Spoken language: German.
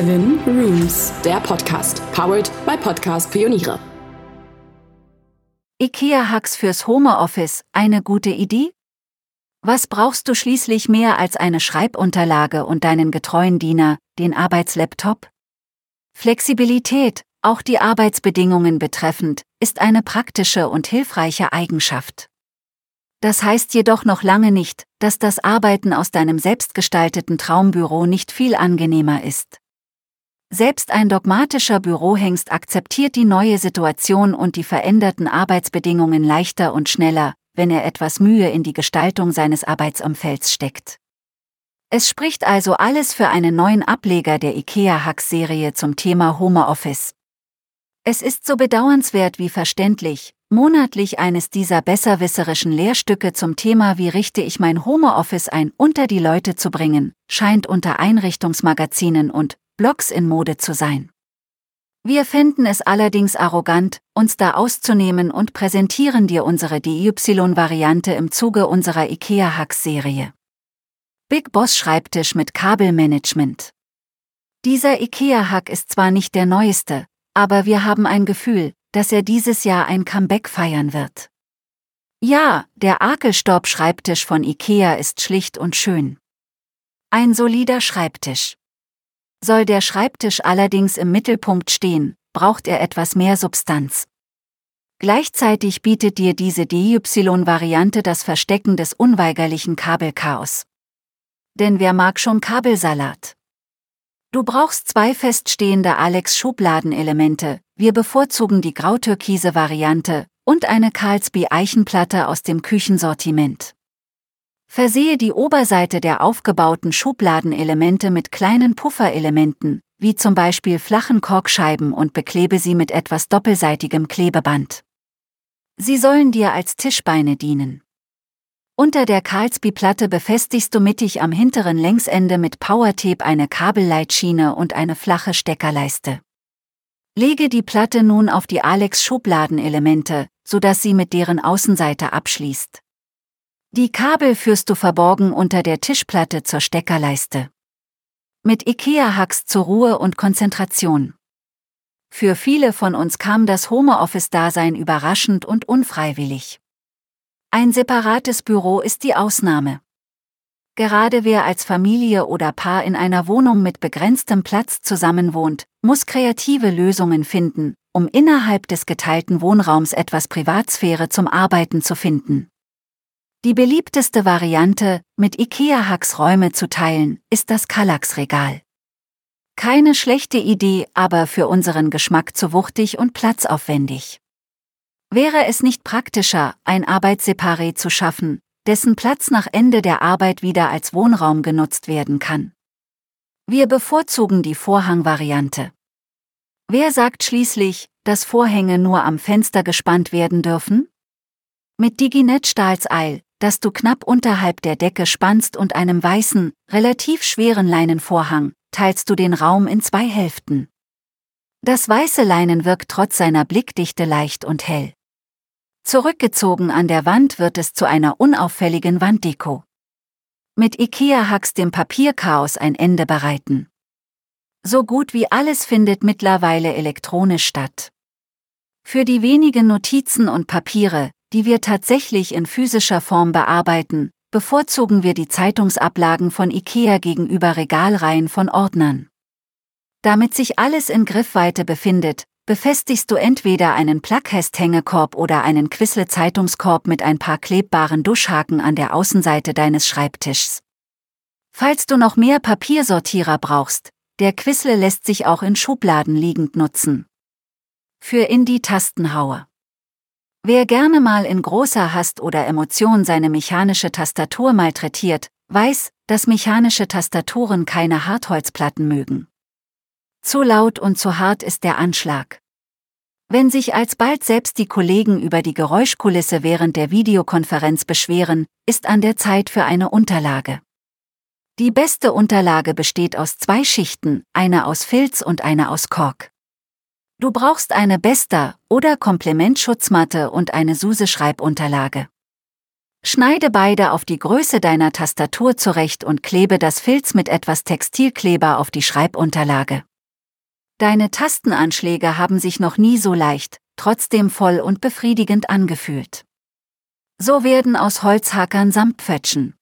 Seven Rooms, der Podcast, powered by Podcast Pioniere. IKEA-Hacks fürs Homeoffice, eine gute Idee? Was brauchst du schließlich mehr als eine Schreibunterlage und deinen getreuen Diener, den Arbeitslaptop? Flexibilität, auch die Arbeitsbedingungen betreffend, ist eine praktische und hilfreiche Eigenschaft. Das heißt jedoch noch lange nicht, dass das Arbeiten aus deinem selbstgestalteten Traumbüro nicht viel angenehmer ist. Selbst ein dogmatischer Bürohengst akzeptiert die neue Situation und die veränderten Arbeitsbedingungen leichter und schneller, wenn er etwas Mühe in die Gestaltung seines Arbeitsumfelds steckt. Es spricht also alles für einen neuen Ableger der IKEA-Hacks-Serie zum Thema Homeoffice. Es ist so bedauernswert wie verständlich, monatlich eines dieser besserwisserischen Lehrstücke zum Thema Wie richte ich mein Homeoffice ein unter die Leute zu bringen, scheint unter Einrichtungsmagazinen und Blogs in Mode zu sein. Wir fänden es allerdings arrogant, uns da auszunehmen und präsentieren dir unsere DY-Variante im Zuge unserer IKEA-Hacks-Serie. Big Boss Schreibtisch mit Kabelmanagement. Dieser IKEA-Hack ist zwar nicht der neueste, aber wir haben ein Gefühl, dass er dieses Jahr ein Comeback feiern wird. Ja, der Akelstorb-Schreibtisch von IKEA ist schlicht und schön. Ein solider Schreibtisch. Soll der Schreibtisch allerdings im Mittelpunkt stehen, braucht er etwas mehr Substanz. Gleichzeitig bietet dir diese DY-Variante das Verstecken des unweigerlichen Kabelchaos. Denn wer mag schon Kabelsalat? Du brauchst zwei feststehende Alex-Schubladenelemente, wir bevorzugen die grautürkise Variante, und eine Carlsby Eichenplatte aus dem Küchensortiment. Versehe die Oberseite der aufgebauten Schubladenelemente mit kleinen Pufferelementen, wie zum Beispiel flachen Korkscheiben und beklebe sie mit etwas doppelseitigem Klebeband. Sie sollen dir als Tischbeine dienen. Unter der Carlsby-Platte befestigst du mittig am hinteren Längsende mit Powertape eine Kabelleitschiene und eine flache Steckerleiste. Lege die Platte nun auf die Alex-Schubladenelemente, sodass sie mit deren Außenseite abschließt. Die Kabel führst du verborgen unter der Tischplatte zur Steckerleiste. Mit IKEA-Hacks zur Ruhe und Konzentration. Für viele von uns kam das Homeoffice-Dasein überraschend und unfreiwillig. Ein separates Büro ist die Ausnahme. Gerade wer als Familie oder Paar in einer Wohnung mit begrenztem Platz zusammenwohnt, muss kreative Lösungen finden, um innerhalb des geteilten Wohnraums etwas Privatsphäre zum Arbeiten zu finden. Die beliebteste Variante, mit IKEA-Hacks Räume zu teilen, ist das Kallax-Regal. Keine schlechte Idee, aber für unseren Geschmack zu wuchtig und platzaufwendig. Wäre es nicht praktischer, ein Arbeitsseparé zu schaffen, dessen Platz nach Ende der Arbeit wieder als Wohnraum genutzt werden kann? Wir bevorzugen die Vorhangvariante. Wer sagt schließlich, dass Vorhänge nur am Fenster gespannt werden dürfen? Mit Diginet Stahlseil, das du knapp unterhalb der Decke spannst und einem weißen, relativ schweren Leinenvorhang, teilst du den Raum in zwei Hälften. Das weiße Leinen wirkt trotz seiner Blickdichte leicht und hell. Zurückgezogen an der Wand wird es zu einer unauffälligen Wanddeko. Mit IKEA-Hacks dem Papierchaos ein Ende bereiten. So gut wie alles findet mittlerweile elektronisch statt. Für die wenigen Notizen und Papiere, die wir tatsächlich in physischer Form bearbeiten, bevorzugen wir die Zeitungsablagen von IKEA gegenüber Regalreihen von Ordnern. Damit sich alles in Griffweite befindet, befestigst du entweder einen Plug-Hängkorb oder einen Quisle-Zeitungskorb mit ein paar klebbaren Duschhaken an der Außenseite deines Schreibtischs. Falls du noch mehr Papiersortierer brauchst, der Quisle lässt sich auch in Schubladen liegend nutzen. Für Indie-Tastenhauer. Wer gerne mal in großer Hast oder Emotion seine mechanische Tastatur malträtiert, weiß, dass mechanische Tastaturen keine Hartholzplatten mögen. Zu laut und zu hart ist der Anschlag. Wenn sich alsbald selbst die Kollegen über die Geräuschkulisse während der Videokonferenz beschweren, ist an der Zeit für eine Unterlage. Die beste Unterlage besteht aus zwei Schichten, eine aus Filz und eine aus Kork. Du brauchst eine Besta- oder Komplementschutzmatte und eine SUSE-Schreibunterlage. Schneide beide auf die Größe deiner Tastatur zurecht und klebe das Filz mit etwas Textilkleber auf die Schreibunterlage. Deine Tastenanschläge haben sich noch nie so leicht, trotzdem voll und befriedigend angefühlt. So werden aus Holzhackern Samtpfötschen.